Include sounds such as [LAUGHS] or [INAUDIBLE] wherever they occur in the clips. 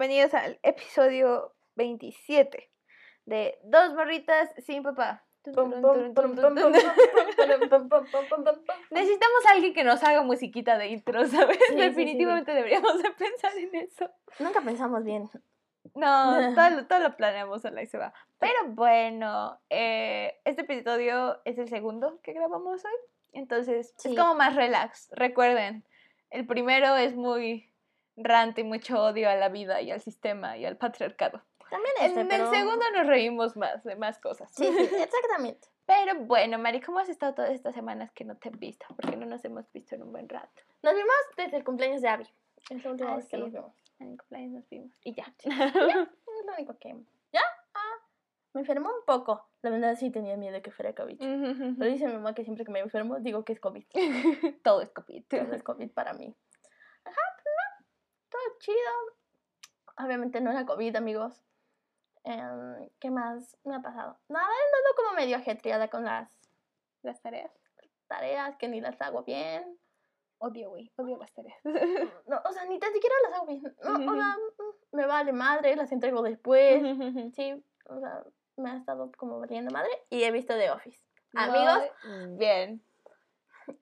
bienvenidos al episodio 27 de Dos morritas sin papá. Necesitamos a alguien que nos haga musiquita de intro, ¿sabes? Sí, sí, sí, Definitivamente deberíamos de pensar en eso. Nunca pensamos bien. No, [LAUGHS] todo, lo- todo lo planeamos a la y se va. Pero bueno, eh, este episodio es el segundo que grabamos hoy. Entonces, Sí. es como más relax. Recuerden, el primero es muy rant y mucho odio a la vida y al sistema y al patriarcado. También En este, el pero... segundo nos reímos más de más cosas. Sí, sí, exactamente. [LAUGHS] Pero bueno, Mari, ¿cómo has estado todas estas semanas que no te he visto? Porque no nos hemos visto en un buen rato. Nos vimos desde el cumpleaños de Abby. Es la última Ah, vez que sí. nos vimos. En el cumpleaños nos vimos. Y ya. [LAUGHS] Es lo único que... ¿Ya? Ah, me enfermó un poco. La verdad sí tenía miedo de que fuera COVID. Pero dice mi mamá que siempre que me enfermo digo que es COVID. [LAUGHS] Todo es COVID. Todo es COVID para mí. Ajá, pues no. Todo chido. Obviamente no era COVID, amigos. Em, ¿Qué más me ha pasado? Nada, he andado como medio ajetreada con las Las tareas. tareas que ni las hago bien. Odio, güey. Odio las tareas. [LAUGHS] No, o sea, ni tan siquiera las hago bien. No, o sea, mm, me vale madre, las entrego después. Sí, o sea, me ha estado como valiendo madre. Y he visto The Office. Amigos, Bien.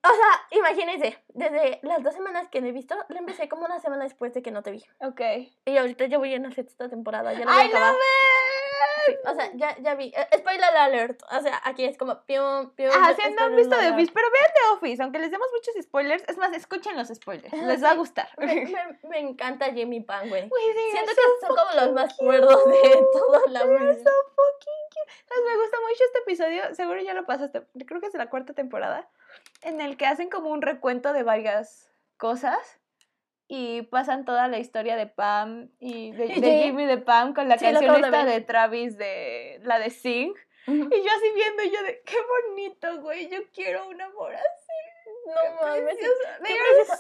O sea, imagínense, desde las dos semanas que no he visto, la empecé como una semana después de que no te vi. Ok. Y ahorita ya voy en la sexta temporada, ya la voy a ¡I acabar. Sí, o sea, ya, ya vi. Eh, spoiler alert. O sea, aquí es como pium, pium. Ah, si no han visto The. Office, pero vean The Office, aunque les demos muchos spoilers. Es más, escuchen los spoilers. Ah, Les va a gustar. Me, me- me encanta Jimmy Pan, güey. Siento que so son como los más cuerdos de toda la vida. so fucking cute. ¿Sabes? Me gusta mucho este episodio. Seguro ya lo pasaste. Creo que es de la cuarta temporada. En el que hacen como un recuento de varias cosas. Y pasan toda la historia de Pam y de. [LAUGHS] Jimmy de Pam con la Sí, canción esta de Travis de la de Sing. Y yo así viendo, y yo de qué bonito, güey. Yo quiero un amor así. No mames.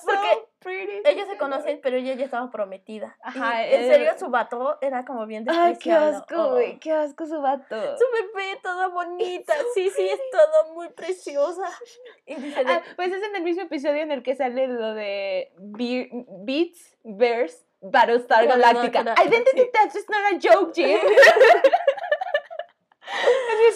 porque pretty. Ellos se conocen, pero ella ya estaba prometida. Ajá, Y, en eh. serio, su vato era como bien Ay, qué despreciado. asco, Oh. güey. Qué asco su vato. Su bebé, toda bonita. Sí, sí, es todo muy preciosa. Y dice, de- Ah, pues es en el mismo episodio en el que sale lo de Be- Beats vs. Battlestar. Galactica, Identity sí. theft is not a joke, Jim. [LAUGHS]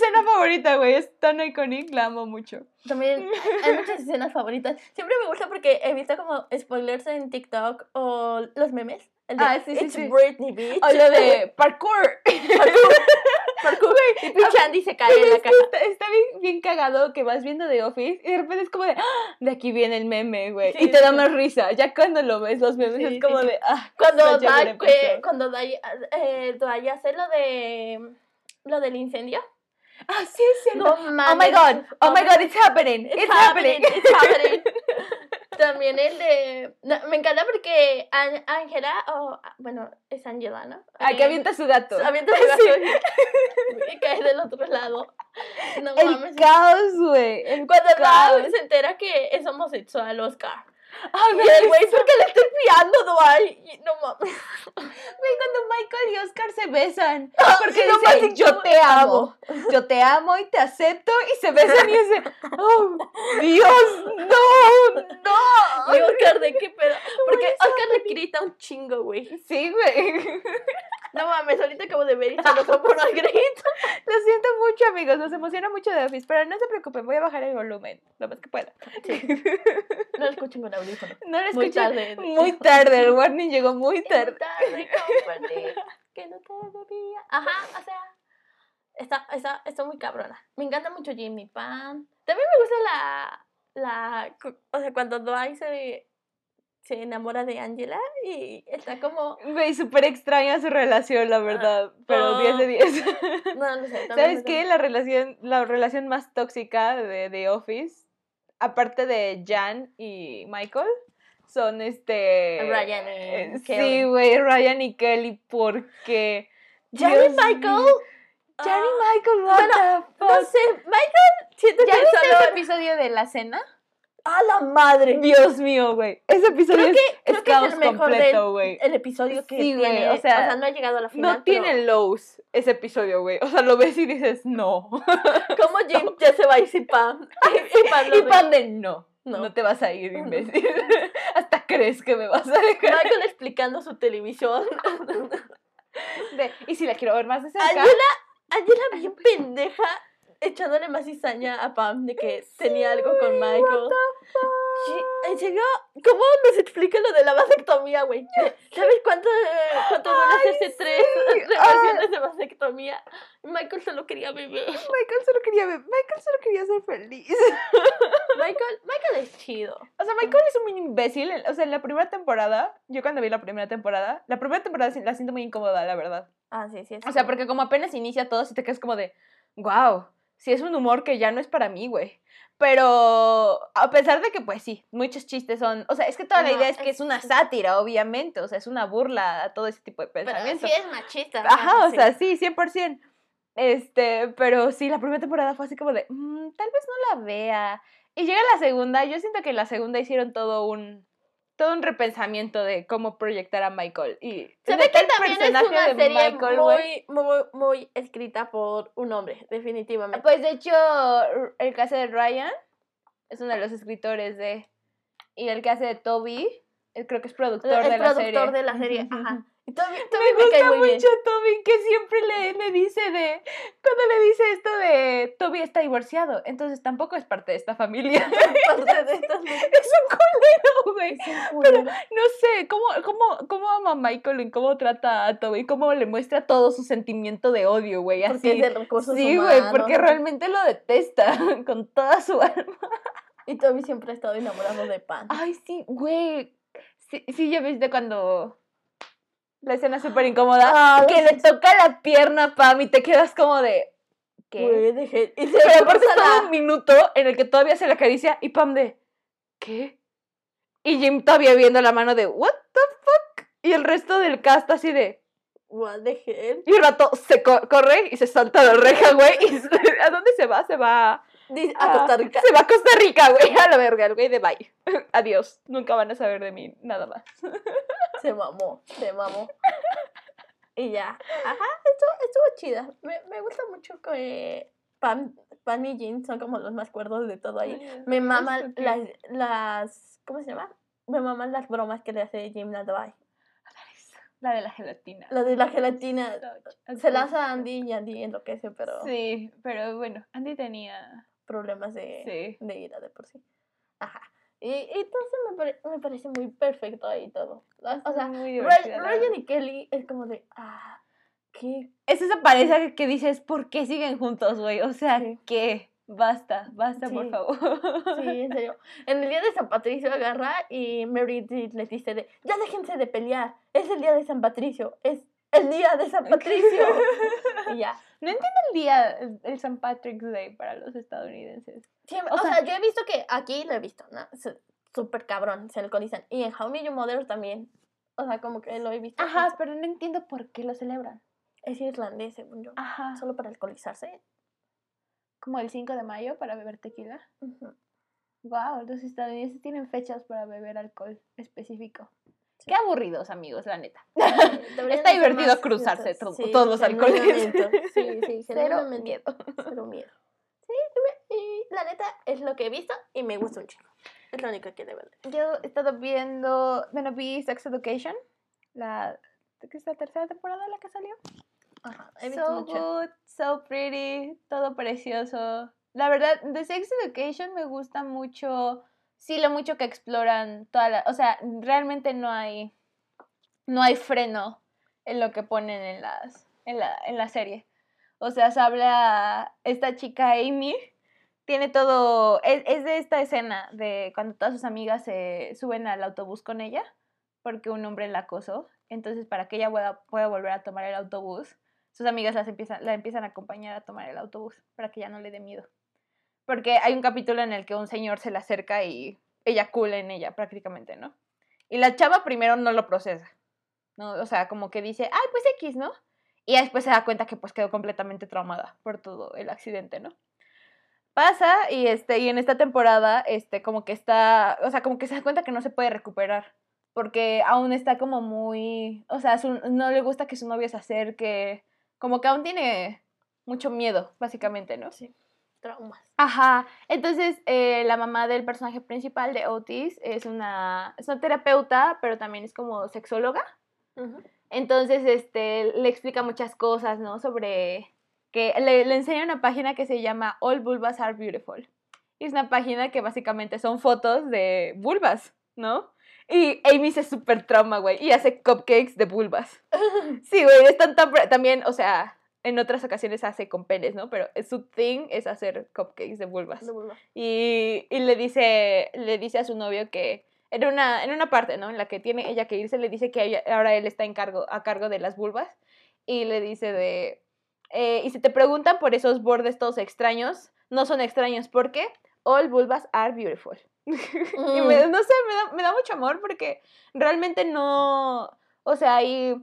escena favorita, güey. Es tan icónica, la amo mucho. También [LAUGHS] hay muchas escenas favoritas. Siempre me gusta porque he visto como spoilers en TikTok o los memes. El de Ah, sí, sí, It's sí. Britney. O lo de [LAUGHS] parkour. Parkour. [LAUGHS] Y pinche Andy se cae en la que caja. está, está bien, bien cagado que vas viendo The Office y de repente es como de, "Ah, de aquí viene el meme, güey. Sí, y te da más risa. Ya cuando lo ves, los memes Sí, es como sí. de, ah, Cuando such a good Dai, episode". cuando Dai, eh, hace lo de lo del incendio. Ah, sí, es cierto. No Oh my god, oh my god, it's happening, It's, it's, happening, happening. it's happening. [LAUGHS] También el de. no, me encanta porque Ángela, o bueno, es Ángela, ¿no? Ah, que Eh, avienta su gato. avienta su [LAUGHS] gato y, y cae del otro lado. No El mames. caos, güey. Cuando caos. Se entera que es homosexual, Oscar. Y el güey, ¿por qué le estoy fiando, Dwight? Y No mames. [LAUGHS] Güey, cuando Michael y Oscar se besan. Ah, Porque no dicen, mames, yo te amo. Yo te amo y te acepto. Y se besan y dice, oh, Dios, no, no. Y Oscar, ¿de qué pedo? Porque Oscar le grita un chingo, güey. Sí, güey. No mames, ahorita acabo de ver y solo fue por el grito. [LAUGHS] Lo siento mucho, amigos. Nos emociona mucho de Office. Pero no se preocupen, voy a bajar el volumen. Lo más que pueda. [LAUGHS] No lo escuchen con audífono. No lo Muy escuché. tarde. Muy tarde. El warning llegó muy Muy tarde. tarde, compartir, [LAUGHS] que no te debía. Ajá, o sea, está, está, está muy cabrona. Me encanta mucho Jimmy Pan. También me gusta la, la, o sea, cuando Dwight se, se enamora de Angela y está como, Güey, súper extraña su relación, la verdad. Pero oh. 10 de 10. [LAUGHS] no, no sé. ¿Sabes qué? La relación, la relación más tóxica de The Office, aparte de Jan y Michael, son este. Ryan y eh, Sí, Kelly. güey, Ryan y Kelly, porque. Jan y Michael. mío. Jan y ah, Michael, what bueno, the No fuck? sé, Michael, siento ¿Ya que viste solo... ese episodio de la cena? ¡A la madre! Dios mío, güey. Ese episodio Creo es, que, es creo que es el mejor completo, güey. el episodio que Sí, tiene. o sea, no ha llegado a la final. No tiene lows ese episodio, güey. O sea, lo ves y dices, no. pero [LAUGHS] ¿Cómo [LAUGHS] Jim ya se va a ir sin Pam? [LAUGHS] y lo Y. Pam de no. No. No. te vas a ir, imbécil. Hasta crees que me vas a dejar? Michael explicando su televisión. De, y si la quiero ver más de cerca. Angela, Angela bien pendeja echándole más cizaña a Pam de que [LAUGHS] tenía algo con Michael. Sí, en serio, ¿cómo nos explica lo de la vasectomía, güey? ¿Sabes cuánto, cuánto duele hacerse tres reparaciones de vasectomía? Michael solo quería beber. Michael solo quería ver, Michael solo quería ser feliz. [LAUGHS] Michael, Michael es chido. O sea, Michael es un imbécil. O sea, en la primera temporada, yo cuando vi la primera temporada, la primera temporada sí- la siento muy incómoda, la verdad. Ah, sí, sí. O sea, porque como apenas inicia todo, si te quedas como de, wow, sí es un humor que ya no es para mí, güey. Pero a pesar de que, pues sí, muchos chistes son, o sea, es que toda la idea es que es- es una sátira, obviamente, o sea, es una burla a todo ese tipo de Pero pensamientos. sí es machista. Ajá, o sí. sea, sí, 100%. Este, pero sí, la primera temporada fue así como de, "Mm, tal vez no la vea. Y llega la segunda, yo siento que en la segunda hicieron todo un todo un repensamiento de cómo proyectar a Michael y Se ve que el también es personaje una de serie Michael, muy, muy, muy escrita por un hombre, definitivamente. Pues de hecho, el que hace de Ryan es uno de los escritores de. Y el que hace de Toby, creo que es productor el de la productor serie. de la serie, ajá. Ujú. Y Toby, Toby Me me, cae gusta muy bien. mucho Toby, que siempre le, le dice de. Cuando le dice esto de Toby está divorciado, entonces tampoco es parte de esta familia. [LAUGHS] Parte de [LAUGHS] es un culero, güey. Pero, No sé, ¿cómo, cómo, cómo ama a Michael y cómo trata a Toby? ¿Cómo le muestra todo su sentimiento de odio, güey? porque Así. es de recursos Sí, güey, porque realmente lo detesta [LAUGHS] con toda su alma. Y Toby siempre ha estado enamorado de Pan. Ay, sí, güey. Sí, sí, ya viste cuando la escena súper incómoda. Que le toca la pierna a Pam y te quedas como de. ¿Qué? Y se Pero aparte todo un minuto en el que todavía se la acaricia y Pam de. ¿Qué? Y Jim todavía viendo la mano de. ¿What the fuck? Y el resto del cast así de. What the hell? Y el rato se co- corre y se salta la reja, güey. Y se- ¿A dónde se va? Se va. Dice, a Costa Ah, Rica. Se va a Costa Rica, güey. A la verga, el güey de bye. [LAUGHS] Adiós. Nunca van a saber de mí nada más. [LAUGHS] Se mamó, se mamó. Y ya. Ajá, estuvo, estuvo chida. Me, me gusta mucho que Pam, Pam y Jean son como los más cuerdos de todo ahí. Me maman las, las. ¿Cómo se llama? Me maman las bromas que le hace Jim Dwight. La de la gelatina. La de la gelatina. Se la hace a Andy y Andy enloquece, pero Sí, pero bueno, Andy tenía. problemas de, Sí. de ira de por sí. Ajá. Y, y entonces me, pare- me parece muy perfecto ahí todo. O sea, Ryan y Kelly es como de. Ah, qué Es esa pareja que- que dices, ¿por qué siguen juntos, güey? O sea, Sí. ¿qué? Basta, basta, por favor. Sí, en serio. En el día de San Patricio agarra y Mary les dice de, ya déjense de pelear, es el día de San Patricio, es el día de San Patricio. [LAUGHS] y ya. No entiendo el día, el, St. Patrick's Day para los estadounidenses. Siempre- O o, sea- sea, yo he visto que aquí lo he visto, ¿no? Súper cabrón, se alcoholizan. Y en How I Met Your Mother también. O sea, como que lo he visto. Ajá, pero no entiendo por qué lo celebran. Es irlandés, según yo. Ajá. Solo para alcoholizarse. Como el 5 de mayo para beber tequila. Wow, los estadounidenses tienen fechas para beber alcohol específico. Sí. Qué aburridos, amigos, la neta. [LAUGHS] Está divertido cruzarse to- todos los alcoholes. Sí, sí, [LAUGHS] Cero miedo. Cero miedo. Sí, y la neta es lo que he visto y me gusta un chico. Es lo único que de verdad. Yo he estado viendo, bueno, vi Sex Education, la, que es la tercera temporada la que salió. Ajá, he visto So mucho. good, so pretty, todo precioso. La verdad, de Sex Education me gusta mucho, sí, lo mucho que exploran toda la, o sea, realmente no hay, no hay freno en lo que ponen en las, en la, en la serie. O sea, se habla esta chica Amy, tiene todo, es, es de esta escena de cuando todas sus amigas se suben al autobús con ella, porque un hombre la acosó. Entonces, para que ella pueda, pueda volver a tomar el autobús, sus amigas las empiezan, la empiezan a acompañar a tomar el autobús, para que ya no le dé miedo. Porque hay un capítulo en el que un señor se le acerca y eyacula en ella, prácticamente, ¿no? Y la chava primero no lo procesa, ¿no? O sea, como que dice, ay, pues X, ¿no? Y después se da cuenta que pues quedó completamente traumada por todo el accidente, ¿no? Pasa y este y en esta temporada este como que está, o sea, como que se da cuenta que no se puede recuperar porque aún está como muy, o sea, no le gusta que su novio se acerque, como que aún tiene mucho miedo, básicamente, ¿no? Sí. Traumas. Ajá, entonces eh, la mamá del personaje principal de Otis es una, es una terapeuta, pero también es como sexóloga. Entonces, este, le explica muchas cosas, ¿no? Sobre que le, le enseña una página que se llama All Vulvas Are Beautiful. Y es una página que básicamente son fotos de vulvas, ¿no? Y Amy se super trauma, güey, y hace cupcakes de vulvas. [LAUGHS] Sí, güey, están tan... También, o sea, en otras ocasiones hace con penes, ¿no? Pero su thing es hacer cupcakes de vulvas. De vulva. Y, y le dice le dice a su novio que en una, en una parte, ¿no? En la que tiene ella que irse, le dice que ella- ahora él está en cargo, a cargo de las vulvas. Y le dice de... eh, y si te preguntan por esos bordes todos extraños, no son extraños porque all vulvas are beautiful. [LAUGHS] y me- Mm. no sé, me da, me da mucho amor porque realmente no... O sea, hay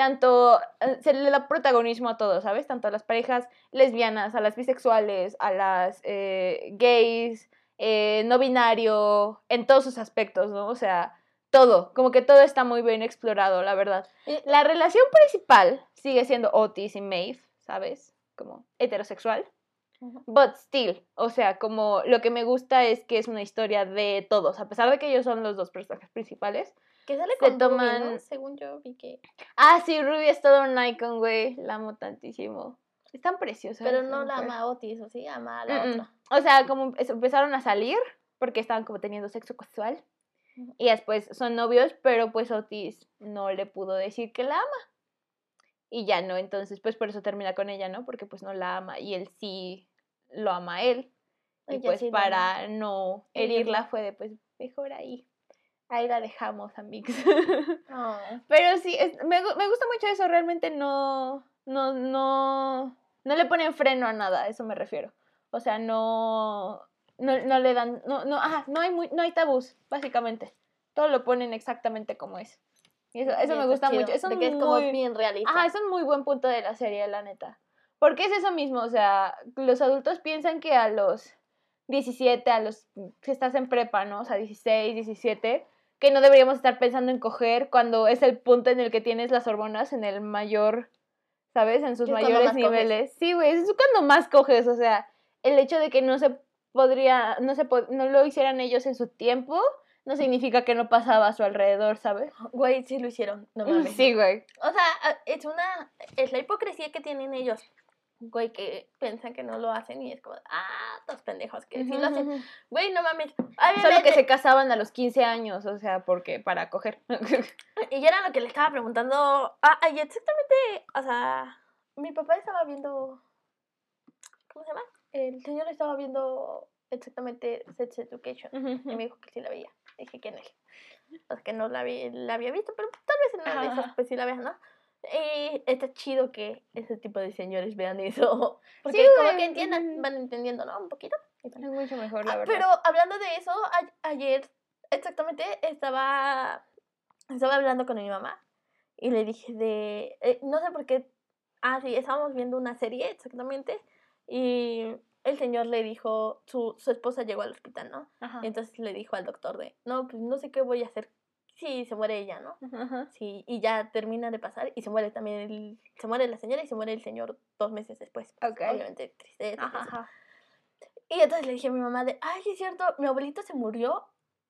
tanto... eh, Se le da protagonismo a todos, ¿sabes? Tanto a las parejas lesbianas, a las bisexuales, a las eh, gays, eh, no binario, en todos sus aspectos, ¿no? O sea, todo, como que todo está muy bien explorado, la verdad. La relación principal sigue siendo Otis y Maeve, ¿sabes? Como heterosexual. But still, o sea, como lo que me gusta es que es una historia de todos, a pesar de que ellos son los dos personajes principales. Que sale con Ruby, toman- ¿no? Según yo vi que... Ah, sí, Ruby es todo un icon, güey, la amo tantísimo. Es tan preciosa. Pero no la ama Otis, ¿o sí? Ama a la otra. O sea, como empezaron a salir porque estaban como teniendo sexo casual. Y después son novios, pero pues Otis no le pudo decir que la ama. Y ya no, entonces pues por eso termina con ella, ¿no? Porque pues no la ama y él sí lo ama él. Y pues sí para no herirla fue de pues mejor ahí. Ahí la dejamos, amigos. [LAUGHS] Ah. Pero sí, es- me, me gusta mucho eso, realmente no, no, no, no le ponen freno a nada, a eso me refiero. O sea, no, no, no le dan, no, no, ajá, no hay, muy, no hay tabús, básicamente. Todo lo ponen exactamente como es. Y eso, eso me gusta chido, mucho. Eso es como bien realista. Ajá, es un muy buen punto de la serie, la neta. Porque es eso mismo, o sea, los adultos piensan que a los 17, a los que estás en prepa, ¿no? O sea, 16, 17, que no deberíamos estar pensando en coger cuando es el punto en el que tienes las hormonas en el mayor, ¿sabes? En sus Es mayores coges. niveles. Sí, güey, es cuando más coges, o sea, el hecho de que no se podría, no se po- no lo hicieran ellos en su tiempo, no significa que no pasaba a su alrededor, ¿sabes? [LAUGHS] Güey, sí lo hicieron, no [LAUGHS] mames. Sí, güey. O sea, es una. Es la hipocresía que tienen ellos. Güey, que piensan que no lo hacen y es como, ah, estos pendejos que sí lo hacen. Güey, no mames. Solo que se casaban a los 15 años, o sea, porque para coger. [LAUGHS] Y era lo que le estaba preguntando. Ah, y exactamente. O sea, mi papá estaba viendo. ¿Cómo se llama? El señor estaba viendo exactamente Sex Education. Y me dijo que sí la veía. Dije que no. O sea, que no la, vi- la había visto, pero tal vez en una de esas pues sí la veas, ¿no? Y está chido que ese tipo de señores vean eso. [LAUGHS] Porque Sí, como que entiendan, van entendiendo, ¿no? Un poquito. Y Es mucho mejor, la Ah, verdad. pero hablando de eso, a- ayer exactamente estaba, estaba hablando con mi mamá y le dije de, eh, no sé por qué, ah, sí, estábamos viendo una serie exactamente y el señor le dijo, su, su esposa llegó al hospital, ¿no? Ajá. Y entonces le dijo al doctor de, no, pues no sé qué voy a hacer si se muere ella, ¿no? Ajá. Sí, y ya termina de pasar y se muere también, el, se muere la señora y se muere el señor dos meses después. Pues, Ok. Obviamente tristeza. y Ajá. Y entonces le dije a mi mamá de, ay, sí es cierto, mi abuelito se murió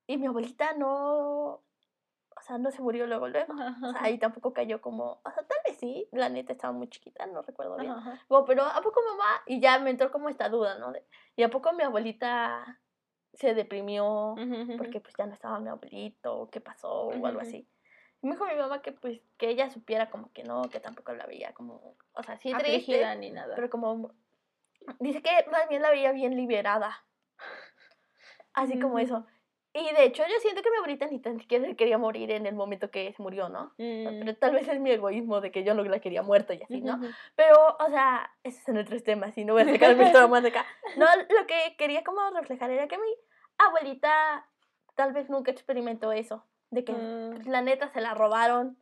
y mi abuelita no, o sea, no se murió luego, luego. O sea, ahí tampoco cayó como, o sea, tal vez sí, la neta estaba muy chiquita, no recuerdo bien. Como, pero ¿a poco mamá? Y ya me entró como esta duda, ¿no? De, ¿Y a poco mi abuelita se deprimió porque pues ya no estaba mi abuelito qué pasó o algo así? Y me dijo mi mamá que pues que ella supiera como que no, que tampoco la veía como, o sea, sí triste, Afligida ni nada. pero como dice que más bien la veía bien liberada. [LAUGHS] Así como eso. Y de hecho yo siento que mi abuelita ni tan siquiera se quería morir en el momento que se murió, ¿no? Mm. Pero tal vez es mi egoísmo de que yo no la quería muerta y así, ¿no? Pero, o sea, esos son otros temas y no voy a [LAUGHS] sacar mis traumas de acá. No, lo que quería como reflejar era que mi abuelita tal vez nunca experimentó eso. De que Mm. la neta se la robaron.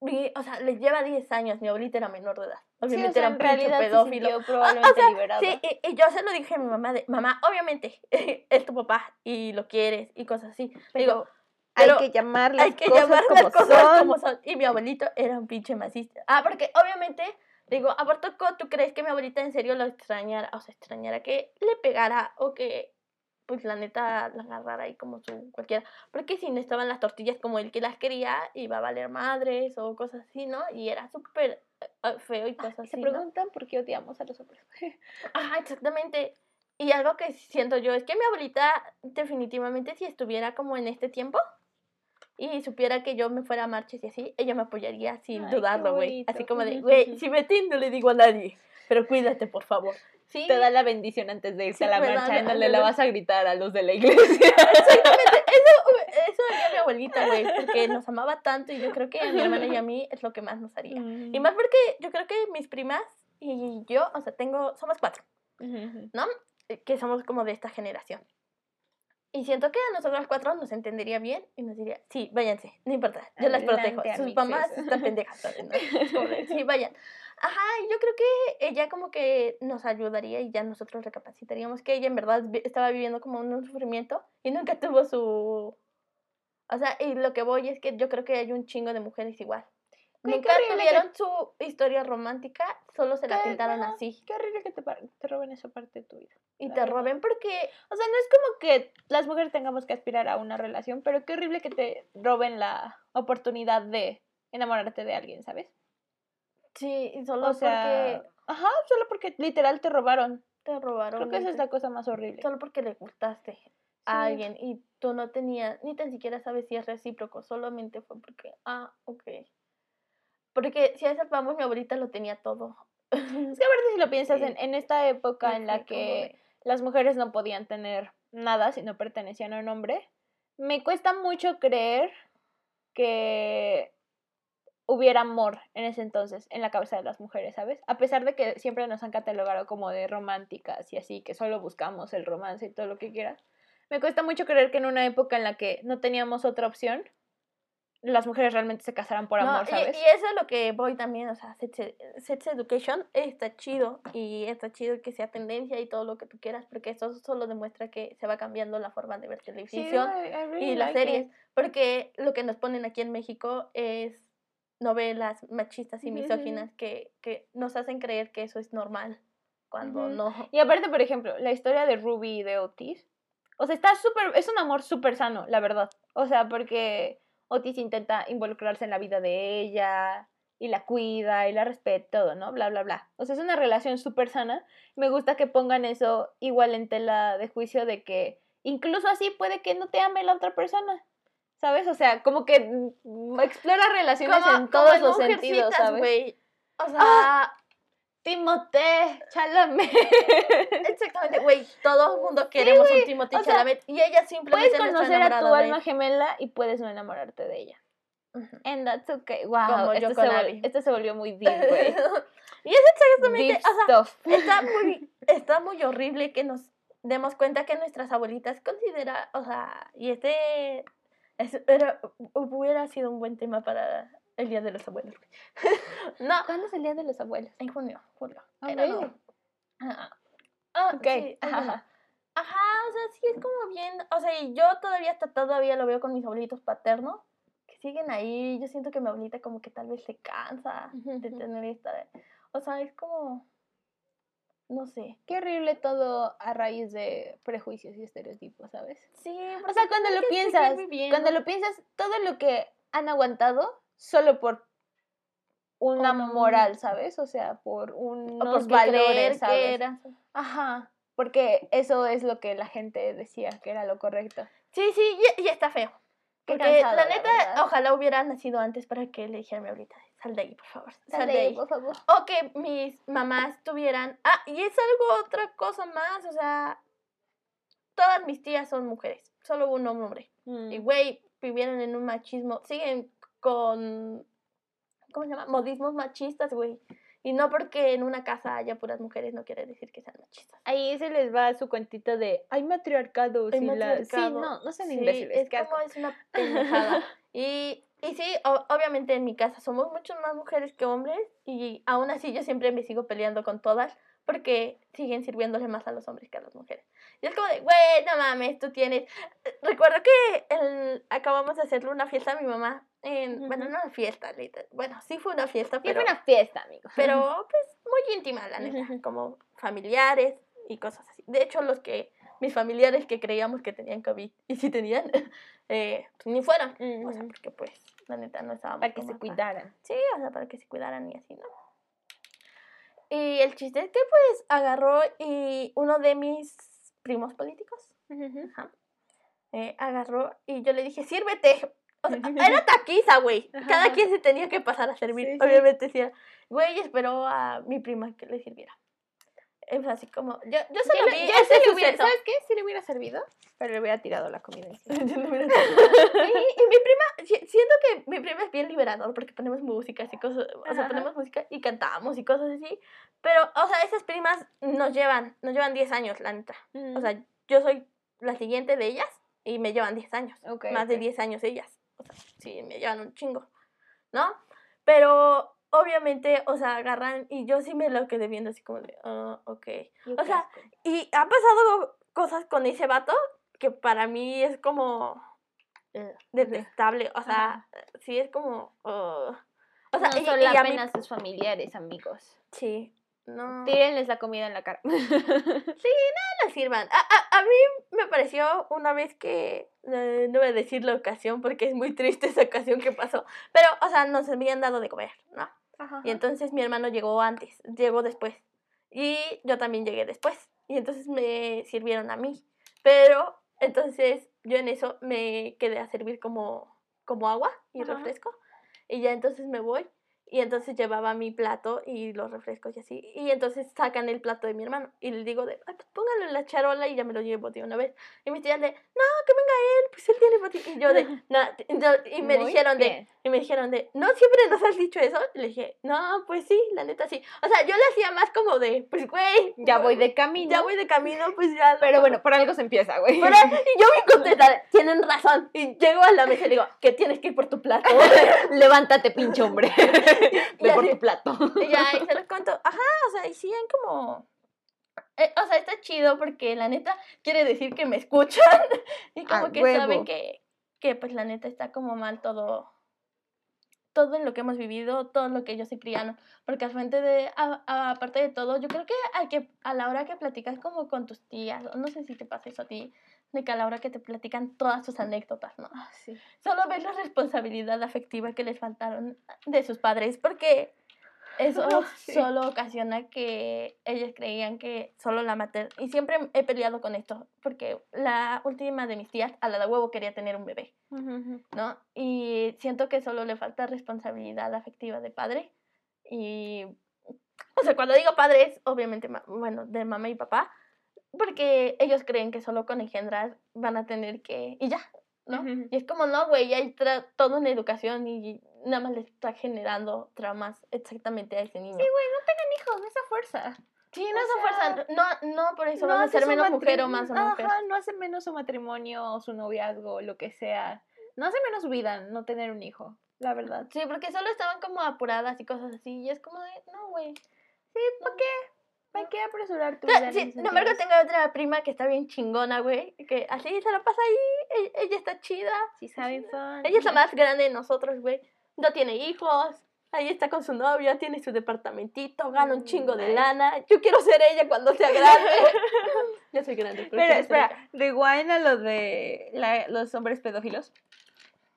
Mi- o sea, le lleva 10 años, mi abuelita era menor de edad. Sí, o Obviamente sea, era un pinche se pedófilo. sintió [LAUGHS] probablemente sea, liberada. Sí, y, y yo se lo dije a mi mamá de, mamá, obviamente, [LAUGHS] es tu papá y lo quieres y cosas así. Digo, pero pero hay que llamar las hay que cosas llamar como las cosas son. como son. Y mi abuelito era un pinche masista. Ah, porque obviamente Digo, ¿a poco tú crees que mi abuelita en serio lo extrañara? O sea, extrañara que le pegara o que, pues la neta, la agarrara ahí como su cualquiera. Porque si no estaban las tortillas como él que las quería, iba a valer madres o cosas así, ¿no? Y era súper eh, feo y cosas Se así. ¿no? preguntan por qué odiamos a los hombres. [LAUGHS] Ajá, exactamente. Y algo que siento yo es que mi abuelita definitivamente si estuviera como en este tiempo y supiera que yo me fuera a marchas y así, ella me apoyaría sin Ay, dudarlo, güey. Así como de, güey, si Betty no le digo a nadie, pero cuídate, por favor. Sí, Te da la bendición antes de irse Sí, a la marcha en donde la- vas a gritar a los de la iglesia. exactamente. [LAUGHS] Eso, eso haría mi abuelita, güey, porque nos amaba tanto y yo creo que a mi hermana y a mí es lo que más nos haría. Y más porque yo creo que mis primas y yo, o sea, tengo, somos cuatro. ¿no? Eh, Que somos como de esta generación. Y siento que a nosotros cuatro nos entendería bien y nos diría, sí, váyanse, no importa, yo las protejo. Adelante, Sus mamás están [LAUGHS] pendejas. ¿no? Sí, vayan. Ajá, yo creo que ella como que nos ayudaría y ya nosotros recapacitaríamos que ella en verdad estaba viviendo como un sufrimiento y nunca tuvo su... O sea, y lo que voy es que yo creo que hay un chingo de mujeres igual. Güey, Nunca que- tuvieron su historia romántica, solo se la pintaron no, así. Qué horrible que te, te roben esa parte de tu vida. Y te verdad. roben porque O sea, no es como que las mujeres tengamos que aspirar a una relación, pero qué horrible que te roben la oportunidad de enamorarte de alguien, ¿sabes? Sí, y solo O sea, porque ajá, solo porque literal te robaron. te robaron. Creo que esa es la cosa más horrible. Solo porque le gustaste a alguien y tú no tenías, ni tan siquiera sabes si es recíproco, solamente fue porque, ah, ok. Porque si a eso vamos, mi abuelita lo tenía todo. [LAUGHS] Es que aparte si lo piensas Sí. en, en esta época en la que las mujeres no podían tener nada si no pertenecían a un hombre, me cuesta mucho creer que hubiera amor en ese entonces en la cabeza de las mujeres, ¿sabes? A pesar de que siempre nos han catalogado como de románticas y así, que solo buscamos el romance y todo lo que quieras, me cuesta mucho creer que en una época en la que no teníamos otra opción, las mujeres realmente se casaran por No, amor, y- ¿sabes? Y, eso es lo que voy también, o sea, sex, sex education está chido y está chido que sea tendencia y todo lo que tú quieras, porque eso solo demuestra que se va cambiando la forma de ver Sí, televisión I- I really y las like series, it. porque lo que nos ponen aquí en México es novelas machistas y misóginas que, que nos hacen creer que eso es normal, cuando no. Y aparte, por ejemplo, la historia de Ruby y de Otis. O sea, está súper. Es un amor súper sano, la verdad. O sea, porque Otis intenta involucrarse en la vida de ella y la cuida y la respeta, todo, ¿no? Bla, bla, bla. O sea, es una relación súper sana. Me gusta que pongan eso igual en tela de juicio de que incluso así puede que no te ame la otra persona. ¿Sabes? O sea, como que mm, explora relaciones Como- en todos en los sentidos, ¿sabes? güey. O sea, ¡Ah! Timothée, Chalamet. [LAUGHS] exactamente, güey. Todo el mundo queremos un o sea, Chalamet y ella simplemente Puedes conocer a tu alma gemela y puedes no enamorarte de ella. And that's okay. Wow, Como esto, se vol- Abby. esto se volvió muy deep, güey. [LAUGHS] y es exactamente, o sea, está [LAUGHS] muy, está muy horrible que nos demos cuenta que nuestras abuelitas consideran, o sea, y este es- era- hubiera sido un buen tema para el Día de los Abuelos. [LAUGHS] no, ¿Cuándo es el día de los abuelos? en junio, julio. Know. really? Ah, ah, Ok, sí, ajá, o sea, sí es como bien, o sea, y yo todavía hasta todavía lo veo con mis abuelitos paternos, que siguen ahí, yo siento que mi abuelita como que tal vez se cansa de tener esta, o sea, es como, no sé. Qué horrible todo a raíz de prejuicios y estereotipos, ¿sabes? Sí, O sea, cuando lo piensas, cuando lo piensas, todo lo que han aguantado solo por una moral, ¿sabes? O sea, por unos valores, ¿sabes? era- Ajá, porque eso es lo que la gente decía que era lo correcto. Sí, sí, y, y está feo. Qué Porque cansado, la neta, ojalá hubiera nacido antes para que le dijera a mi abuelita, sal de ahí, por favor, sal, de ahí. por favor. O que mis mamás tuvieran. Ah, y es algo otra cosa más. O sea, todas mis tías son mujeres. Solo un hombre. Y Mm. güey, vivieron en un machismo. Siguen con. ¿Cómo se llama? Modismos machistas, güey. Y no porque en una casa haya puras mujeres no quiere decir que sean machistas. Ahí se les va su cuentito de hay matriarcado. Hay y la-". matriarcado. Sí, no, no sean Sí, imbéciles. es como es una pendejada. [LAUGHS] y, y sí, o- obviamente en mi casa somos mucho más mujeres que hombres y aún así yo siempre me sigo peleando con todas porque siguen sirviéndole más a los hombres que a las mujeres. Y es como de, güey, no mames, tú tienes... Recuerdo que el- acabamos de hacerle una fiesta a mi mamá En, Bueno, no una fiesta. Bueno, sí fue una fiesta, Sí, pero, fue una fiesta, amigos. pero pues muy íntima, la neta. Como familiares y cosas así. De hecho, los que, mis familiares que creíamos que tenían COVID y sí tenían, [LAUGHS] eh, pues, ni fueron. O sea, porque pues, la neta no estábamos. Para que se cuidaran. Sí, o sea, para que se cuidaran y así, ¿no? Y el chiste es que pues agarró y uno de mis primos políticos Ajá. Eh, agarró y yo le dije, sírvete. O sea, [LAUGHS] era taquiza, güey. Cada quien se tenía que pasar a servir. Sí. Obviamente, sí. era- Güey, esperó a mi prima que le sirviera. Es así como, yo, yo solo le- vi ese le hubiera-. ¿Sabes qué? Sí le hubiera servido, pero le hubiera tirado la comida. [LAUGHS] Yo no y, [LAUGHS] y mi prima, si- siento que mi prima es bien liberador porque ponemos música y cosas, o sea, ponemos música y cantamos y cosas así. Pero, o sea, esas primas nos llevan, nos llevan 10 años, la neta. O sea, yo soy la siguiente de ellas y me llevan 10 años. Ok, más de ok. 10 años ellas. O sea, sí, me llevan un chingo. ¿No? Pero obviamente, o sea, agarran y yo sí me lo quedé viendo así como de, ah, ok. Yo o sea. Y han pasado cosas con ese vato que para mí es como detestable. O sea, sí es como... uh, o sea, no y- y a mí- sus familiares, amigos. Sí. No. Tírenles la comida en la cara. [LAUGHS] la sirvan. A, a, a mí me pareció una vez que, eh, no voy a decir la ocasión porque es muy triste esa ocasión que pasó, pero, o sea, nos habían dado de comer, ¿no? Y entonces mi hermano llegó antes, llegó después. Y yo también llegué después. Y entonces me sirvieron a mí. Pero entonces yo en eso me quedé a servir como, como agua y Ajá. refresco. Y ya entonces me voy. Y entonces llevaba mi plato y los refrescos y así. Y entonces sacan el plato de mi hermano. Y le digo de, "Ay, pues póngalo en la charola y ya me lo llevo de una vez. Y mi tía de, no, que venga él, pues él tiene botín. Y yo de, [LAUGHS] no, t- no", y me Muy dijeron de, y me dijeron de, no, siempre nos has dicho eso. Y le dije, no, pues sí, la neta sí. O sea, yo le hacía más como de, pues güey. Ya voy de camino. Ya voy de camino, pues ya. Pero bueno, por algo se empieza, güey. Pero, y yo me [LAUGHS] contesta, tienen razón. Y llego a la mesa y le digo, que tienes que ir por tu plato. [LAUGHS] Levántate, pinche hombre. [LAUGHS] Así- tu plato. y ya, y se los cuento. Ajá, o sea, y hay como. eh, o sea, está chido porque la neta quiere decir que me escuchan. [LAUGHS] Y como A que huevo. saben que, que, pues la neta está como mal todo. Todo en lo que hemos vivido, todo lo que yo soy criano. Porque al frente de, aparte de todo, yo creo que, hay que a la hora que platicas como con tus tías, no sé si te pasa eso a ti, de que a la hora que te platican todas sus anécdotas, ¿no? Ah, sí. solo ves la responsabilidad afectiva que les faltaron de sus padres, porque eso [LAUGHS] sí. solo ocasiona que ellos creían que solo la mater... Y siempre he peleado con esto, porque la última de mis tías, a la de huevo, quería tener un bebé, ¿no? Y siento que solo le falta responsabilidad afectiva de padre. Y, o sea, cuando digo padres, obviamente, bueno, de mamá y papá, porque ellos creen que solo con engendrar van a tener que... Y ya, ¿no? Y es como, no, güey, ya hay toda una educación y nada más le está generando traumas exactamente a ese niño. Sí, güey, no tengan hijos, esa fuerza. Sí, no o fuerza, no, no por eso no van a ser menos mujer o más una mujer. Ajá, no hace menos su matrimonio o su noviazgo, lo que sea. No hace menos vida no tener un hijo, la verdad. Sí, porque solo estaban como apuradas y cosas así, y es como de, no, güey. Sí, ¿para qué? ¿Para qué apresurar tu vida? sí, sin embargo, tengo otra prima que está bien chingona, güey, que así se la pasa ahí, ella, ella está chida. Sí, saben, son. Ella es la más grande de nosotros, güey. No tiene hijos. Ahí está con su novio, tiene su departamentito, gana un Mm, chingo de nice. lana. Yo quiero ser ella cuando sea grande. [LAUGHS] [LAUGHS] ya soy grande, pero, espera, ella. rewind a lo de la- los hombres pedófilos.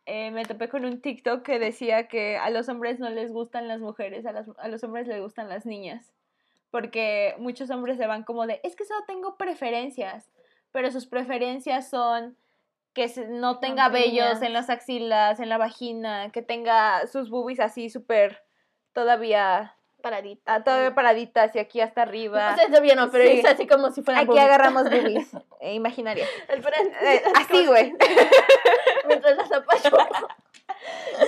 Eh, me topé con un TikTok que decía que a los hombres no les gustan las mujeres, a, las, a los hombres les gustan las niñas. Porque muchos hombres se van como de, es que solo tengo preferencias, pero sus preferencias son que no tenga vellos en las axilas, en la vagina, que tenga sus boobies así súper todavía, Paradita. todavía paraditas y aquí hasta arriba. O sea, todavía no, pero Sí. es así como si fuera Aquí agarramos [LAUGHS] boobies eh, imaginarias. Eh, [LAUGHS] así, güey. [LAUGHS] Mientras las apacho.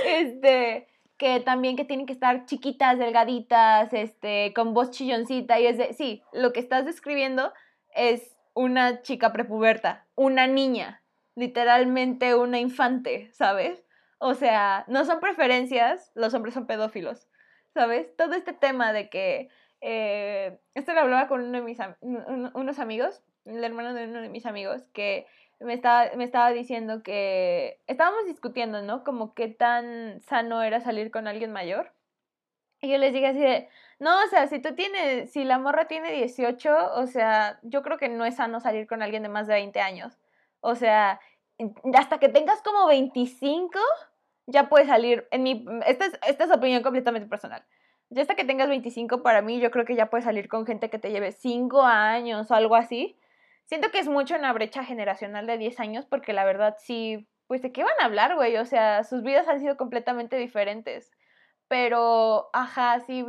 Este, que también que tienen que estar chiquitas, delgaditas, este, con voz chilloncita y es de, sí, lo que estás describiendo es una chica prepuberta, una niña, literalmente una infante, ¿sabes? O sea, no son preferencias, los hombres son pedófilos, ¿sabes? Todo este tema de que, eh, esto lo hablaba con uno de mis unos amigos el hermano de uno de mis amigos, que me estaba, me estaba diciendo que estábamos discutiendo, ¿no? Como qué tan sano era salir con alguien mayor. Y yo les dije así de, no, o sea, si tú tienes, si la morra tiene 18, o sea, yo creo que no es sano salir con alguien de más de 20 años. O sea, hasta que tengas como 25, ya puedes salir. En mi, esta es, esta es opinión completamente personal. Ya hasta que tengas 25, para mí, yo creo que ya puedes salir con gente que te lleve 5 años o algo así. Siento que es mucho una brecha generacional de 10 años, porque la verdad sí, pues de qué van a hablar, güey. O sea, sus vidas han sido completamente diferentes. Pero, ajá, sí,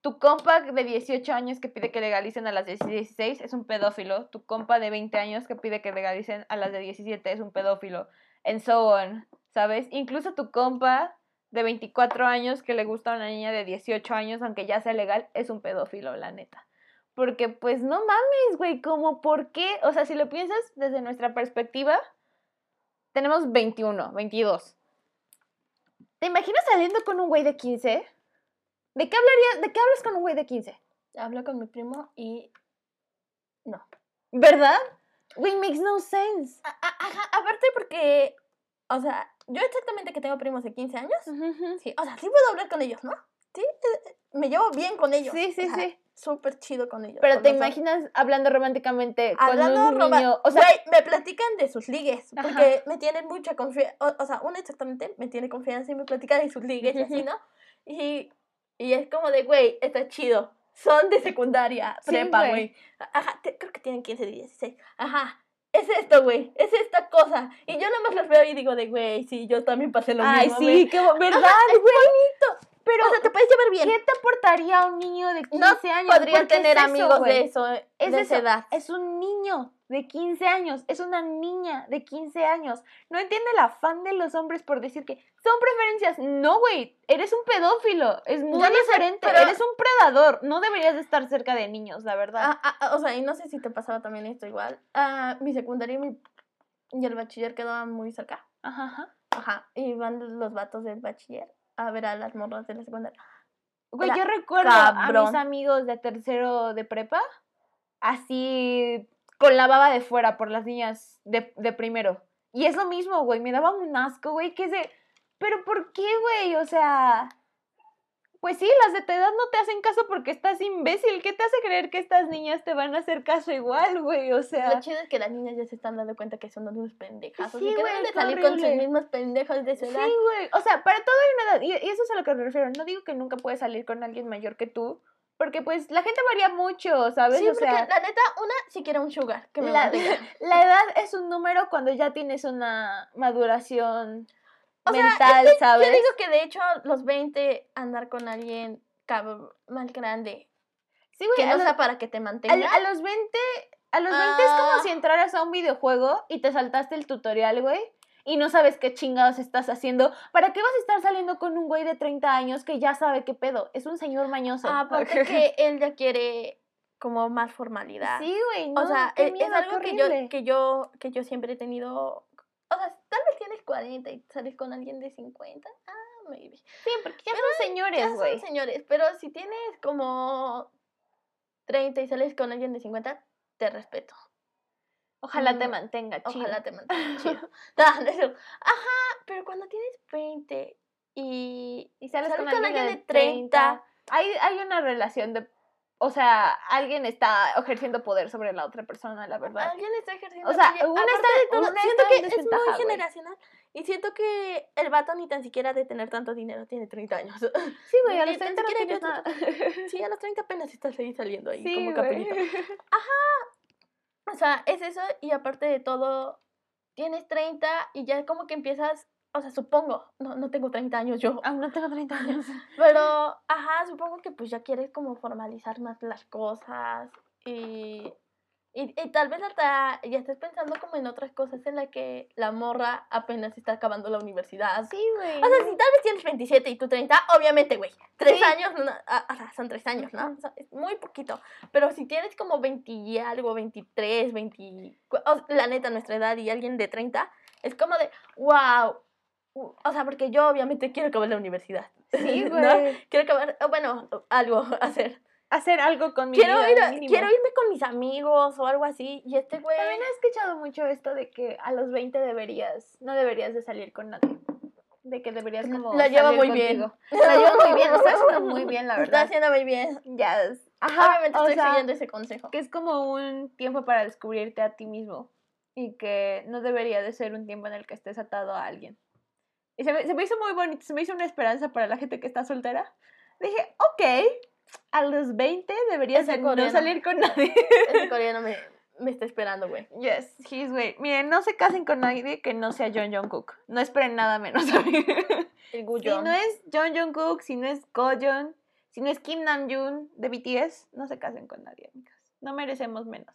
tu compa de 18 años que pide que legalicen a las de 16 es un pedófilo. Tu compa de 20 años que pide que legalicen a las de 17 es un pedófilo. And so on, ¿sabes? Incluso tu compa de 24 años que le gusta a una niña de 18 años, aunque ya sea legal, es un pedófilo, la neta. Porque pues no mames, güey, como por qué, o sea, si lo piensas desde nuestra perspectiva, tenemos 21, 22. ¿Te imaginas saliendo con un güey de 15? ¿De qué hablarías? ¿De qué hablas con un güey de 15? Hablo con mi primo y. No. ¿Verdad? Güey, makes no sense. Ajá, aparte porque. O sea, yo exactamente que tengo primos de 15 años. Sí, o sea, sí puedo hablar con ellos, ¿no? Sí, eh, eh, me llevo bien con ellos. Sí, sí, sí. Súper chido con ellos. Pero te imaginas hablando románticamente con un niño. O sea, me platican de sus ligues. Porque me tienen mucha confianza. O, sea, uno exactamente me tiene confianza y me platica de sus ligues y así, ¿no? Y y es como de, güey, está chido. Son de secundaria, prepa, güey. Ajá, creo que tienen 15, 16. Ajá, es esto, güey, es esta cosa. Y yo nada más los veo y digo de, güey, sí, yo también pasé lo mismo. Ay, sí, qué verdad, güey. bonito. Pero, o sea, te puedes llevar bien. ¿Qué te aportaría un niño de 15 años? Podrían tener amigos de eso, es de esa edad. Es un niño de 15 años, es una niña de 15 años. No entiende el afán de los hombres por decir que son preferencias. No, güey, eres un pedófilo, es muy diferente, eres un predador. No deberías de estar cerca de niños, la verdad. Ah, ah, ah, o sea, y no sé si te pasaba también esto igual. mi secundaria y, mi, y el bachiller quedaban muy cerca. Ajá, ajá. Ajá, y van los vatos del bachiller a ver a las morras de la secundaria. Güey, yo recuerdo a mis amigos de tercero de prepa, así con la baba de fuera por las niñas de, de primero. Y es lo mismo, güey, me daba un asco, güey, que es de, pero ¿por qué, güey? O sea, pues sí, las de tu edad no te hacen caso porque estás imbécil. ¿Qué te hace creer que estas niñas te van a hacer caso igual, güey? O sea. Lo chido es que las niñas ya se están dando cuenta que son unos pendejazos sí, y que deben de salir con sus mismos pendejos de su edad. Sí, güey. O sea, para todo hay una edad. Y, eso es a lo que me refiero. No digo que nunca puedes salir con alguien mayor que tú. Porque pues la gente varía mucho, ¿sabes? Sí, o sea, la neta, una si quiere un sugar. Que me la, [LAUGHS] la edad es un número cuando ya tienes una maduración mental, ¿sabes? Yo digo que de hecho los 20 andar con alguien más grande. Sí, güey. Que no sea para que te mantenga. A, los 20, a los 20 es como ah. si entraras a un videojuego y te saltaste el tutorial, güey. Y no sabes qué chingados estás haciendo. ¿Para qué vas a estar saliendo con un güey de 30 años que ya sabe qué pedo? Es un señor mañoso. Ah, [LAUGHS] porque que él ya quiere como más formalidad. Sí, güey. No, o sea, e, es, algo que yo, que yo, que yo siempre he tenido. O sea, 40 y sales con alguien de 50. Ah, maybe. Sí, porque ya son señores, güey. son señores, pero si tienes como 30 y sales con alguien de 50, te respeto. Ojalá te mm, mantenga chido. Ojalá te mantenga [LAUGHS] chido. Ajá, pero cuando tienes 20 y, y sales, con, alguien de 30, hay, hay una relación de o sea, alguien está ejerciendo poder sobre la otra persona, la verdad. Alguien está ejerciendo O sea, una está todo. siento que es muy generacional. Y siento que el vato ni tan siquiera de tener tanto dinero tiene 30 años. Sí, güey, [LAUGHS] a los 30 no tienes nada. [LAUGHS] Sí, a los 30 apenas estás ahí saliendo ahí como capelito. Ajá. O sea, es eso y aparte de todo, tienes 30 y ya como que empiezas o sea, supongo, no, no tengo 30 años yo. Aún no tengo 30 años. [LAUGHS] Pero, ajá, supongo que pues ya quieres como formalizar más las cosas y, y, tal vez hasta ya estés pensando como en otras cosas en las que la morra apenas está acabando la universidad. Sí, güey. O sea, si tal vez tienes 27 y tú 30, obviamente, güey, tres años, o sea, son tres años, ¿no? O sea, es muy poquito. Pero si tienes como 20 y algo, 23, 20, la neta, nuestra edad y alguien de 30, es como de, wow, o sea, porque yo obviamente quiero acabar la universidad. Sí, [LAUGHS] güey. Quiero acabar, bueno, algo hacer. Hacer algo con mi Quiero, vida. ir a- quiero irme con mis amigos o algo así. Y este güey. También he escuchado mucho esto de que a los 20 deberías, no deberías de salir con nadie. De que deberías como La lleva muy bien. contigo. La lleva muy bien, lo está haciendo muy bien, la Está verdad. haciendo muy bien. Ya, es- ajá, Obviamente estoy sea, siguiendo ese consejo. que es como un tiempo para descubrirte a ti mismo y que no debería de ser un tiempo en el que estés atado a alguien. Y se me, se me hizo muy bonito, se me hizo una esperanza para la gente que está soltera. Dije, ok, a los 20 deberías no salir con nadie. Ese coreano me, me está esperando, güey. Yes, he's great. Miren, no se casen con nadie que no sea John Jungkook. No esperen nada menos. a mí. El si no es John Jungkook, si no es Gojeon, si no es Kim Namjoon de BTS, no se casen con nadie, amigas. No merecemos menos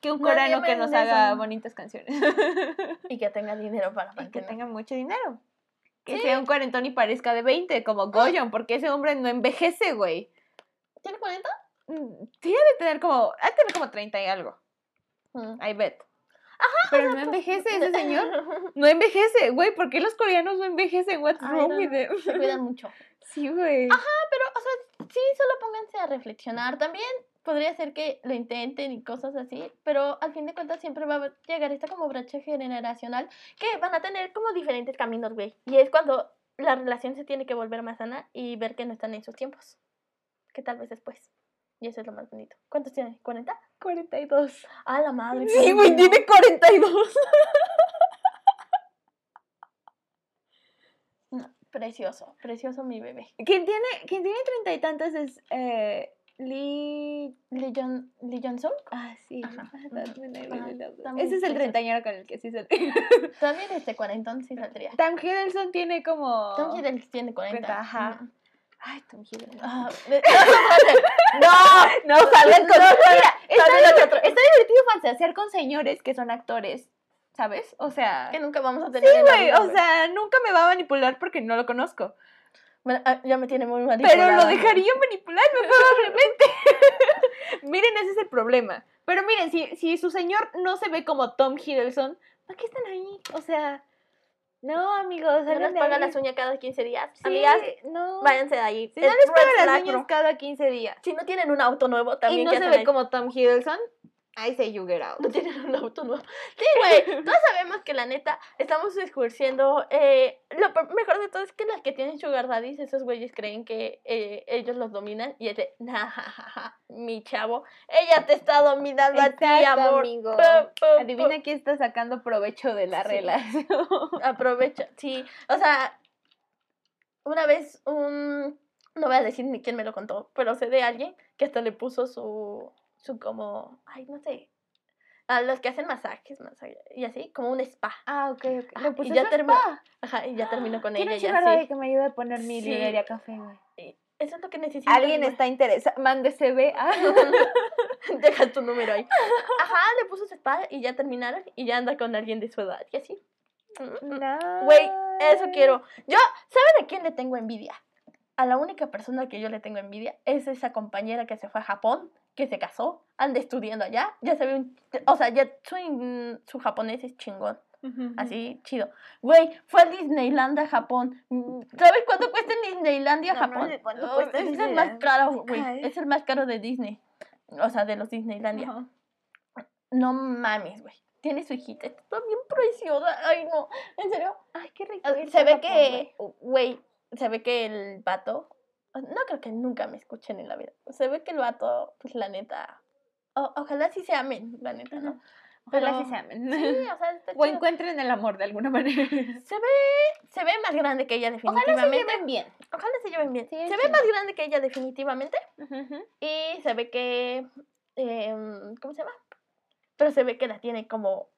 que un Nadie coreano que nos haga bonitas canciones Y que tenga dinero para y que tenga mucho dinero. Que Sí. sea un cuarentón y parezca de 20, como Gojeon, porque ese hombre no envejece, güey. ¿Tiene 40? Mm, Tiene de tener como, ha de tener como 30 y algo, Mm. I bet. Pero no envejece ese [LAUGHS] señor. No envejece, güey. ¿Por qué los coreanos no envejecen? What's Ay, wrong no, with them? Se cuidan [LAUGHS] mucho. Sí, güey. Pero, o sea, sí, solo pónganse a reflexionar. También podría ser que lo intenten y cosas así, pero al fin de cuentas siempre va a llegar esta como brecha generacional que van a tener como diferentes caminos, güey. Y es cuando la relación se tiene que volver más sana y ver que no están en sus tiempos. Que tal vez después. Y eso es lo más bonito. ¿Cuántos tiene? ¿40? 42. Ah, la madre. Sí, güey, tiene 42. [LAUGHS] No, Precioso, precioso mi bebé. Quien tiene, quien tiene treinta y tantos es eh, Lee. Lee Jong- Lee Jong-suk Ah, sí. Ajá. [LAUGHS] Ajá, Ese es el treintañero con el que sí se. También este cuarentón sí saldría. Tam Hiddleston tiene como. Tom Hiddleston tiene 40. Ajá. Mm. Ay, Tom Hiddleston. Ah, [LAUGHS] no, No [LAUGHS] salgan con. No, Mira, está, también diver- otro. está divertido fantasear con señores que son actores, ¿sabes? O sea. que nunca vamos a tener. Sí, güey, o sea, nunca me va a manipular porque no lo conozco. Bueno, ah, ya me tiene muy mal. Pero lo dejaría manipularme [LAUGHS] probablemente. miren, ese es el problema. Pero miren, si, si su señor no se ve como Tom Hiddleston, ¿para qué están ahí? O sea, no, amigos, No les ahí. las uñas cada 15 días. Sí, Amigas, no. váyanse de ahí. Si no Es les pagan las uñas cada 15 días Si no tienen un auto nuevo, y también no ¿qué se ve ahí? como Tom Hiddleston, I say you get out. No tienen un auto nuevo. Sí, güey. [LAUGHS] Todos sabemos que la neta estamos discursiendo. Eh, lo mejor de todo es que las que tienen sugar daddies, esos güeyes creen que eh, ellos los dominan. Y es de, [LAUGHS] nah, ja, ja, ja, mi chavo, ella te está dominando a ti, amor. amigo. Adivina quién está sacando provecho de la Sí. relación. [LAUGHS] Aprovecha, sí. O sea, una vez un... No voy a decir ni quién me lo contó, pero sé de alguien que hasta le puso su... Su como... Ay, no sé. A los que hacen masajes, masaje, y así, como un spa. Ah, ok, ok. Ajá, Le y puse ya spa. Ajá, y ya terminó con Quiero ella un sugar daddy así. que me ayude a poner mi Sí. librería café, güey. Eso es lo que necesito. Alguien está interesado, mande CV. [LAUGHS] Ah. [LAUGHS] Deja tu número ahí. Ajá, le puso su spa y ya terminaron y ya anda con alguien de su edad y así. Mm, Güey, eso quiero. Yo, ¿saben a quién le tengo envidia? A la única persona que yo le tengo envidia es esa compañera que se fue a Japón, que se casó, anda estudiando allá, ya sabe un... O sea, ya su, su japonés es chingón, así, chido. Güey, fue a Disneylandia, Japón. ¿Sabes cuánto cuesta en Disneylandia, No, no Japón? sé cuánto Oh, cuesta es el más caro, güey. Es el más caro de Disney. O sea, de los Disneylandia. No mames, güey. Tiene su hijita, está bien preciosa. Ay, no, en serio. Ay, qué rico. Ah, Se ve Japón, que, güey, se ve que el vato, no creo que nunca me escuchen en la vida. Se ve que el vato, pues la neta, o- ojalá sí se amen, la neta, ¿no? Ojalá Pero- sí se amen. Sí, o sea, está [LAUGHS] o chido. encuentren el amor de alguna manera. [LAUGHS] Se ve, se ve más grande que ella definitivamente. bien. Ojalá se lleven bien. Sí, se es ve chido. más grande que ella definitivamente y se ve que, em, ¿cómo se llama? Pero se ve que la tiene como,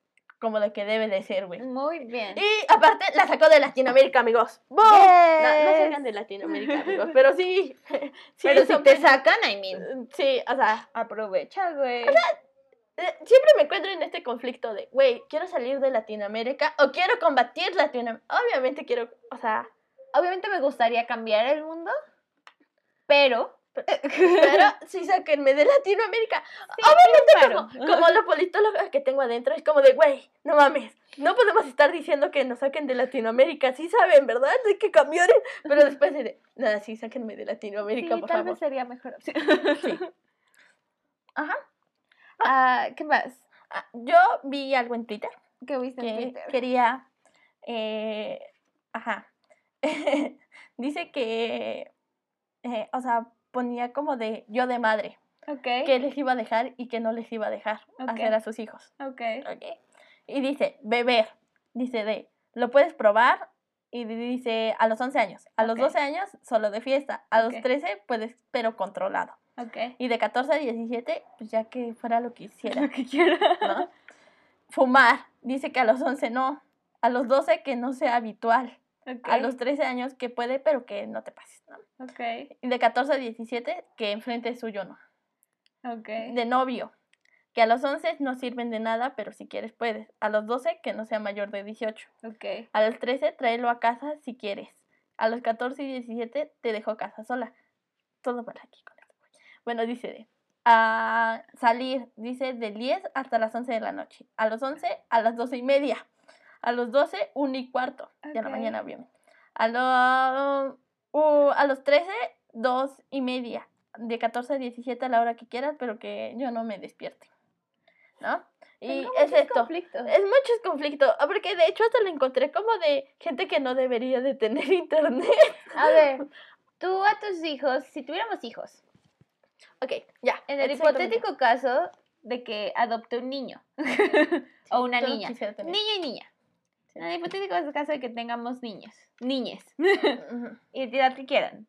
como lo que debe de ser, güey. Muy bien. Y aparte la sacó de Latinoamérica, amigos. ¡Boom! No, no salgan de Latinoamérica, [LAUGHS] amigos. Pero sí. [LAUGHS] sí Pero si te sacan, I mean. Sí, o sea, Aprovecha, güey. eh, siempre me encuentro en este conflicto de, güey, quiero salir de Latinoamérica o quiero combatir Latinoamérica. Obviamente quiero, o sea, Obviamente me gustaría cambiar el mundo, pero Pero sí sáquenme de Latinoamérica. Sí, Obviamente como, como la politóloga que tengo adentro, es como de, güey, no mames, no podemos estar diciendo que nos saquen de Latinoamérica. Sí saben, ¿verdad? Hay que cambiar. el-". Pero después de, nada, sí, sáquenme de Sí, Latinoamérica, por tal favor. vez sería mejor opción. Sí. [LAUGHS] Ajá. Ah, ¿Qué más? Ah, Yo vi algo en Twitter ¿Qué viste en que Twitter? quería, eh, ajá, [LAUGHS] dice que, eh, o sea, ponía como de yo de madre, que les iba a dejar y que no les iba a dejar Ok. hacer a sus hijos. Y dice, beber, dice de, lo puedes probar y di- dice a los 11 años, a los Ok. 12 años solo de fiesta, a los 13 puedes, pero controlado. Y de 14 a 17, pues ya que fuera lo que hiciera. Lo que quiera. ¿no? [LAUGHS] Fumar, dice que a los 11 no, a los 12 que no sea habitual, Ok. a los 13 años que puede, pero que no te pases, ¿no? Ok. Y de 14 a 17 que enfrente suyo no. Ok. De novio, que a los 11 no sirven de nada, pero si quieres puedes. A los 12 que no sea mayor de 18. Ok. A los 13 tráelo a casa si quieres. A los 14 y 17 te dejo a casa sola. Todo para aquí con esto. Bueno, dice de a salir, dice de 10 hasta las 11 de la noche. A los 11 a las 12 y media. A los 12, 1 y cuarto. De la mañana, obviamente. A, lo, uh, a los 13, 2 y media. De 14 a 17 a la hora que quieras, pero que yo no me despierte. ¿No? Y Tengo es esto. conflictos. Es muchos conflictos, ah, porque de hecho hasta lo encontré como de gente que no debería de tener [LAUGHS] internet. A ver, tú a tus hijos, si tuviéramos hijos, Ok, ya. en el hipotético caso de que adopte un niño [LAUGHS] o una yo niña, niño y niña. En el hipotético caso de que tengamos niños, niñes, [LAUGHS] Ujú, identidad que quieran.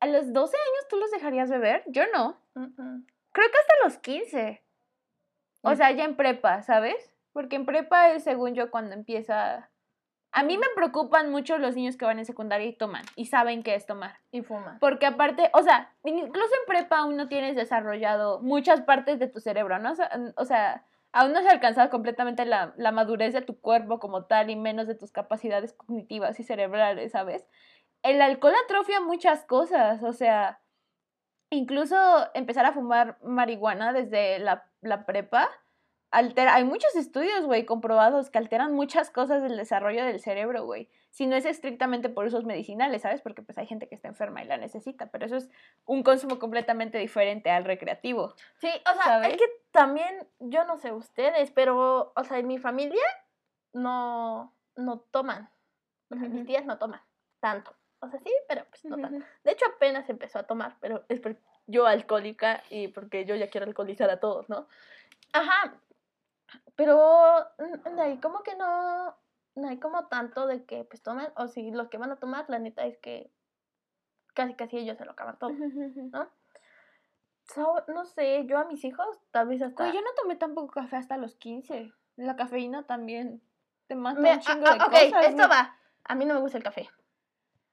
¿A los 12 años tú los dejarías beber? Yo no. Creo que hasta los 15. O sea, ya en prepa, ¿sabes? Porque en prepa es, según yo, cuando empieza... A mí me preocupan mucho los niños que van en secundaria y toman y saben qué es tomar. Y fuma. Porque aparte, o sea, incluso en prepa aún no tienes desarrollado muchas partes de tu cerebro, ¿no? O sea, o sea, aún no se ha alcanzado completamente la, la madurez de tu cuerpo como tal y menos de tus capacidades cognitivas y cerebrales, ¿sabes? El alcohol atrofia muchas cosas, o sea, incluso empezar a fumar marihuana desde la, la prepa altera, hay muchos estudios, güey, comprobados que alteran muchas cosas del desarrollo del cerebro, güey. Si no es estrictamente por usos medicinales, ¿sabes? Porque pues hay gente que está enferma y la necesita, pero eso es un consumo completamente diferente al recreativo. Sí, o sea, ¿Sabes? es que también, yo no sé ustedes, pero, o sea, en mi familia no, no toman. O sea, mis tías no toman tanto. O sea, sí, pero pues no tanto. De hecho, apenas empezó a tomar, pero es porque yo alcohólica y porque yo ya quiero alcoholizar a todos, ¿no? Ajá. Pero no hay como que no, no hay como tanto de que pues toman, o si los que van a tomar, la neta es que casi casi ellos se lo acaban todo. [LAUGHS] So, no sé, yo a mis hijos tal vez hasta... Güey, yo no tomé tampoco café hasta los 15. La cafeína también te mata Me- un chingo ah, de ah, ok, cosas. esto va. A mí no me gusta el café.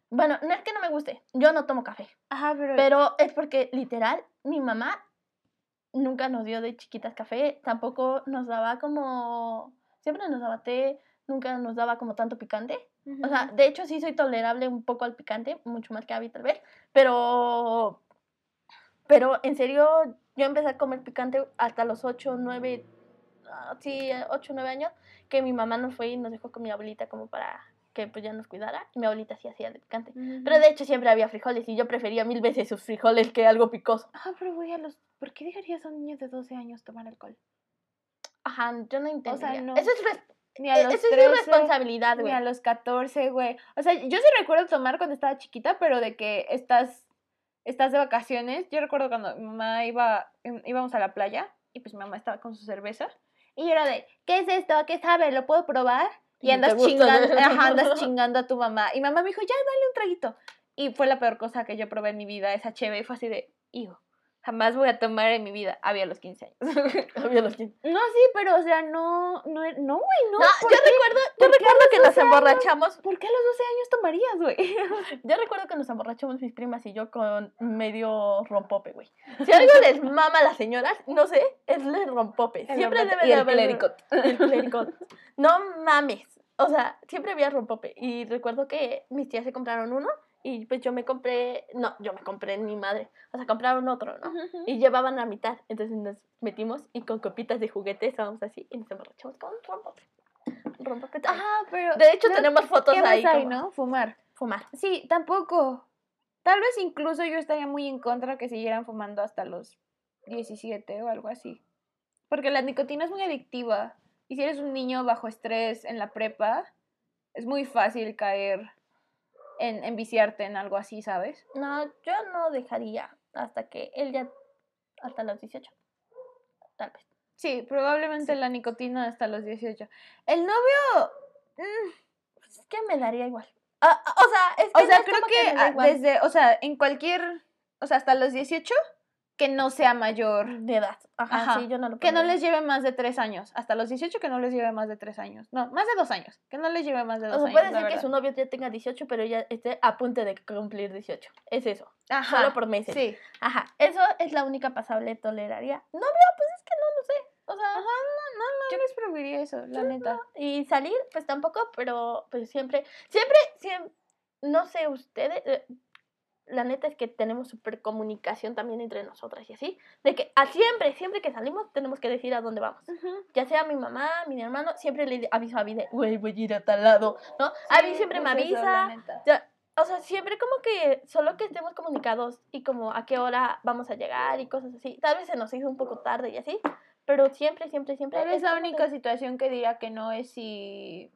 Bueno, no es que no me guste, yo no tomo café. Ajá, pero... Pero es porque literal, mi mamá nunca nos dio de chiquitas café, tampoco nos daba como, siempre nos daba té, nunca nos daba como tanto picante. O sea, de hecho sí soy tolerable un poco al picante, mucho más que Abby tal vez, pero, pero en serio, yo empecé a comer picante hasta los 8, 9, ah, sí, 8, 9 años, que mi mamá nos fue y nos dejó con mi abuelita como para que pues ya nos cuidara, y mi abuelita sí hacía de picante. Pero de hecho siempre había frijoles y yo prefería mil veces sus frijoles que algo picoso. Ah, pero güey, a los... ¿Por qué dejarías a un niño de 12 años tomar alcohol? Ajá, yo no entendería. no. Eso es, Ni a eh, los eso es 13, irresponsabilidad, ni güey. a los 14, güey. O sea, yo sí recuerdo tomar cuando estaba chiquita, pero de que estás, estás de vacaciones. Yo recuerdo cuando mi mamá iba, im- íbamos a la playa y pues mi mamá estaba con su cerveza. Y yo era de, ¿qué es esto? ¿A qué sabe? ¿Lo puedo probar? Y andas chingando, ajá, andas [LAUGHS] chingando a tu mamá. Y mamá me dijo, ya, dale un traguito. Y fue la peor cosa que yo probé en mi vida, esa cheve. Y fue así de, hijo, jamás voy a tomar en mi vida. Había los 15 años. [LAUGHS] Había los quin- no, sí, pero, o sea, no, no, no, güey, no. No, ¿por yo qué? recuerdo, yo recuerdo que nos 12 años? emborrachamos. ¿Por qué a los 12 años tomarías, güey? [LAUGHS] Yo recuerdo que nos emborrachamos mis primas y yo con medio rompope, güey. Si [LAUGHS] algo les mama a las señoras, no sé, es el rompope. Siempre debe de el haber clericot. el clericot. No mames. O sea, siempre había rompope. Y recuerdo que mis tías se compraron uno Y pues yo me compré, no, yo me compré en mi madre, o sea, compraron otro, ¿no? Y llevaban la mitad, entonces nos metimos y con copitas de juguete estábamos así y nos emborrachamos con un rompope. Rompope. Ajá, pero... De hecho, ¿no? tenemos fotos ¿Qué más ahí. hay, como- no? Fumar. Fumar. Sí, tampoco. Tal vez incluso yo estaría muy en contra que siguieran fumando hasta los 17 o algo así. Porque la nicotina es muy adictiva. Y si eres un niño bajo estrés en la prepa, es muy fácil caer en, en viciarte en algo así, ¿sabes? No, yo no dejaría hasta que él ya, hasta los 18. Tal vez. Sí, probablemente la nicotina hasta los 18. El novio... mm, Pues es que me daría igual. Ah, ah, o sea, es que O sea, no creo que, igual desde, o sea, en cualquier, o sea, hasta los 18, que no sea mayor. de edad. Ajá, Ajá, sí, yo no lo Que no les lleve más de tres años. Hasta los 18 que no les lleve más de tres años. No, más de dos años. Que no les lleve más de O dos sea, años. puede la ser que su novio ya tenga 18, pero ya esté a punto de cumplir 18. Es eso. Ajá, Solo por meses. Sí. Ajá. Eso es la única pasable toleraría. Novio, pues es que no lo sé. O sea, Ajá, no, no, no les prohibiría eso, la neta. y salir, pues tampoco, pero pues siempre, siempre, siempre, no sé ustedes, eh, la neta es que tenemos super comunicación también entre nosotras y así, de que a siempre, siempre que salimos tenemos que decir a dónde vamos. Ya sea mi mamá, mi hermano, siempre le aviso a Vide, güey, voy a ir a tal lado, ¿no? a mí Sí, siempre me eso, avisa, ya, o sea, siempre como que solo que estemos comunicados y como a qué hora vamos a llegar y cosas así. Tal vez se nos hizo un poco tarde y así, pero siempre, siempre, siempre. Tal vez es la de- única situación que diría que no es si.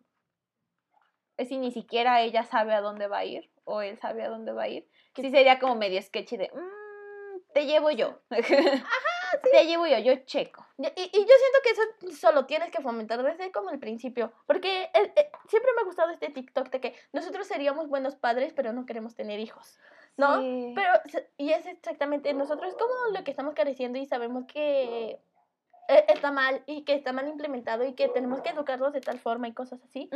Es si ni siquiera ella sabe a dónde va a ir. O él sabe a dónde va a ir. Sí sería como medio sketchy de. "Mm, te llevo yo. [LAUGHS] Te llevo yo, yo checo. Y, yo siento que eso solo tienes que fomentar desde como el principio. Porque el- eh, siempre me ha gustado este TikTok de que nosotros seríamos buenos padres, pero no queremos tener hijos. ¿No? Sí. Pero, y es exactamente, nosotros como lo que estamos careciendo y sabemos que eh, está mal y que está mal implementado y que tenemos que educarlos de tal forma y cosas así.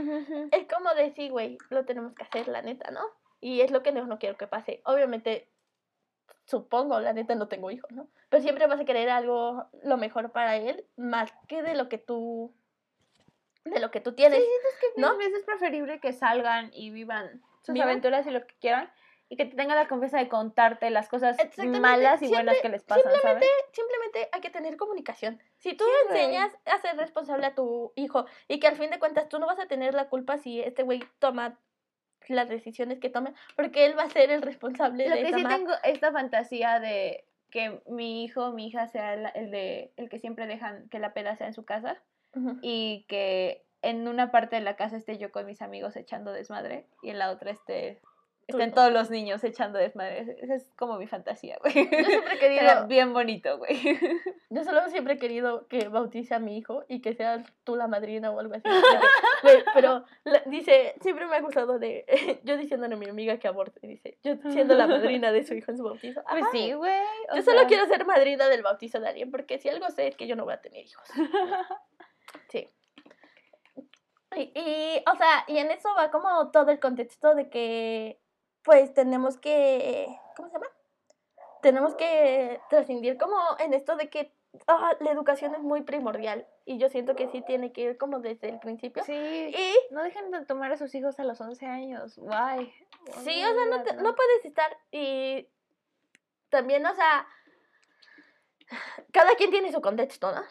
Es como decir, güey, lo tenemos que hacer, la neta, ¿no? Y es lo que no, no quiero que pase. Obviamente, supongo, la neta no tengo hijos, ¿no? Pero siempre vas a querer algo, lo mejor para él, más que de lo que tú, de lo que tú tienes. ¿No? ¿no? A veces es preferible que salgan y vivan sus Vivan. aventuras y lo que quieran. Y que te tenga la confianza de contarte las cosas malas y buenas que les pasan, ¿sabes? Simplemente hay que tener comunicación. Si tú Sí, enseñas a ser responsable a tu hijo y que al fin de cuentas tú no vas a tener la culpa si este güey toma las decisiones que tome, porque él va a ser el responsable Lo de que sí tengo esta fantasía de que mi hijo o mi hija sea el, el de el que siempre dejan que la peda sea en su casa y que en una parte de la casa esté yo con mis amigos echando desmadre y en la otra esté estén todos los niños echando desmadre. Esa es como mi fantasía, güey. Yo siempre he [LAUGHS] querido, Era bien bonito, güey. [LAUGHS] yo solo siempre he querido que bautice a mi hijo y que seas tú la madrina o algo así. pero la- dice, siempre me ha gustado de, [LAUGHS] yo diciéndole a mi amiga que aborte, dice, yo siendo la madrina de su hijo en su bautizo. Pues sí, güey. Yo solo sea, quiero ser madrina del bautizo de alguien, porque si algo sé es que yo no voy a tener hijos. Sí. Y, y, o sea, y en eso va como todo el contexto de que, pues, tenemos que, ¿cómo se llama? Tenemos que trascendir como en esto de que ah, la educación es muy primordial y yo siento que sí tiene que ir como desde el principio. Sí. Y No dejen de tomar a sus hijos a los 11 años. Guay. Sí, o sea, no, te- no puedes estar y también, o sea, cada quien tiene su contexto, ¿no?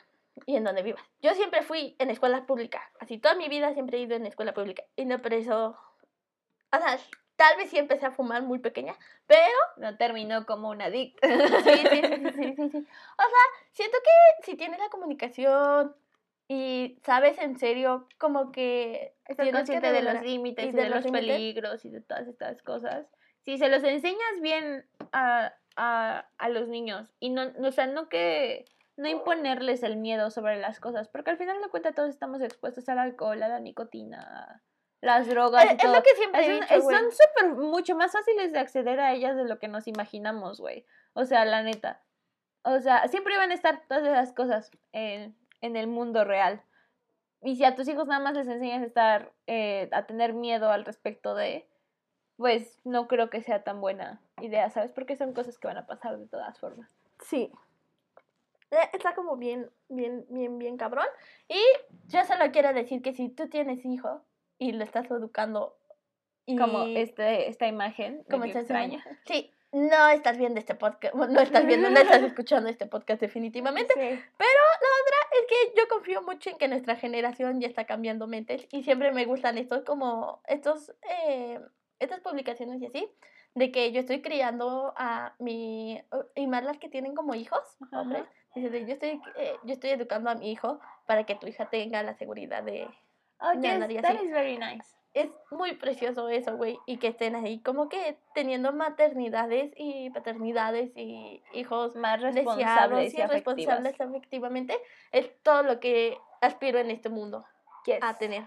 Y en donde vivas. Yo siempre fui en escuela pública, así toda mi vida siempre he ido en escuela pública y no por eso, o sea, tal vez sí empecé a fumar muy pequeña, pero No terminó como una adicta. sí, sí, sí, sí, sí. O sea, siento que si tienes la comunicación y sabes en serio como que Estás consciente de los límites y de los peligros y de todas estas cosas. Si se los enseñas bien a, a, a los niños y no, o sea, no que no imponerles el miedo sobre las cosas, porque al final de cuentas todos estamos expuestos al alcohol, a la nicotina, las drogas Eh, y es todo. lo que siempre Es dicho, es- son súper mucho más fáciles de acceder a ellas de lo que nos imaginamos, güey. O sea, la neta. O sea, siempre van a estar todas esas cosas en, en el mundo real. Y si a tus hijos nada más les enseñas a estar, eh, a tener miedo al respecto de, pues no creo que sea tan buena idea, ¿sabes? Porque son cosas que van a pasar de todas formas. Sí. Eh, Está como bien, bien, bien, bien cabrón. Y yo solo quiero decir que si tú tienes hijo y lo estás educando Como este, esta imagen. como estás extraña. Sí, no estás viendo este podcast, no estás viendo, no estás [LAUGHS] escuchando este podcast definitivamente. Sí. Es que yo confío mucho en que nuestra generación ya está cambiando mentes y siempre me gustan estos como, estos, eh, estas publicaciones y así, de que yo estoy criando a mi, y más las que tienen como hijos, hombres, dice yo estoy, eh, yo estoy educando a mi hijo para que tu hija tenga la seguridad de, Oh, yes, that así. is very nice. es muy precioso eso, güey, y que estén ahí como que teniendo maternidades y paternidades y hijos Más responsables y responsables efectivamente, es todo lo que aspiro en este mundo Yes. a tener.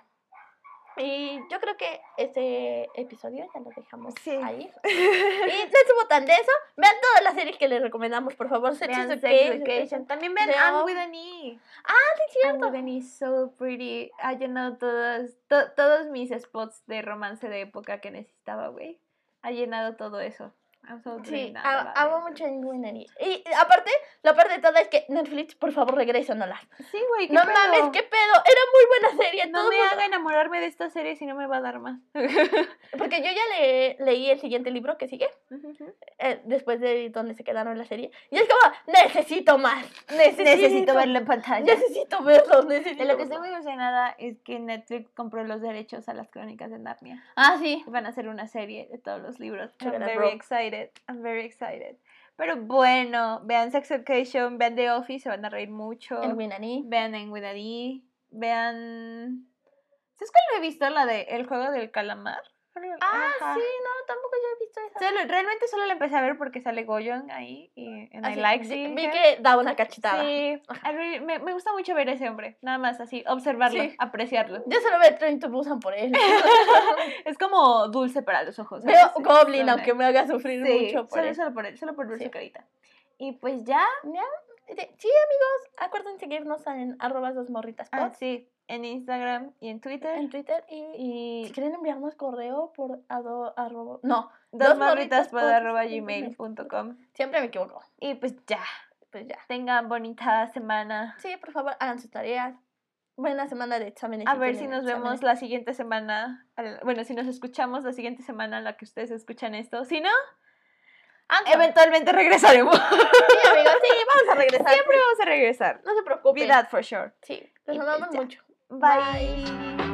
Y yo creo que este episodio ya lo dejamos Sí. ahí. [LAUGHS] Y no estuvo tan denso. Vean todas las series que les recomendamos, por favor. Sex Vean Sex Education. Education. También vean Anne with an E. Ah, sí, cierto. with an E, so pretty. Ha llenado todos, to- todos mis spots de romance de época que necesitaba, güey. Ha llenado todo eso. I'm so Sí, amo mucho Winnie. Y aparte, lo peor de todo es que Netflix, por favor, regrésanosla. Sí, güey. ¿qué No pedo? mames, qué pedo. Era muy buena serie. No me mundo- haga enamorarme de esta serie si no me va a dar más. [LAUGHS] Porque yo ya le, leí el siguiente libro que sigue. eh, después de donde se quedaron la serie. Y es como, necesito más. Necesito, Necesito verlo en pantalla. Necesito verlo. Necesito De lo que estoy muy emocionada es que Netflix compró los derechos a las crónicas de Narnia. Ah, sí. Y Van a hacer una serie de todos los libros. I'm very bro. Excited. I'm very excited. Pero bueno, vean Sex Education, vean The Office, se van a reír mucho. El Winani. Vean en D, vean... ¿Sabes cuál he visto? La de El Juego del Calamar. Ah, Ajá. sí, no, tampoco yo he visto esa. Solo- realmente solo la empecé a ver porque sale Goyon ahí y en Ah, I sí, like seeing Vi que da una cachetada. Sí, really- me, me gusta mucho ver ese hombre, nada más así, observarlo, Sí. apreciarlo. Yo solo veo Train to Busan por él. [LAUGHS] Es como dulce para los ojos. Veo ¿sabes? Goblin, Suena. aunque me haga sufrir Sí, mucho por solo, él. solo por él, solo por ver Sí. su carita. Y pues ya, Sí, amigos, acuerden seguirnos en arroba dos morritas ah, sí, en Instagram y en Twitter. en Twitter y, Y si quieren enviarnos correo por ado, arroba, no, dos morritas morritas pod arroba gmail.com. siempre me equivoco. Y pues ya, Pues ya. tengan bonita semana. Sí, por favor, hagan sus tareas. Buena semana de exámenes. A ver si nos vemos la siguiente semana. Bueno, si nos escuchamos la siguiente semana en la que ustedes escuchan esto. Si no, eventualmente regresaremos. Sí, amigos, sí, vamos a regresar. Siempre vamos a regresar. No se preocupen. Be that for sure. Sí, los amamos pues ya. mucho. Bye.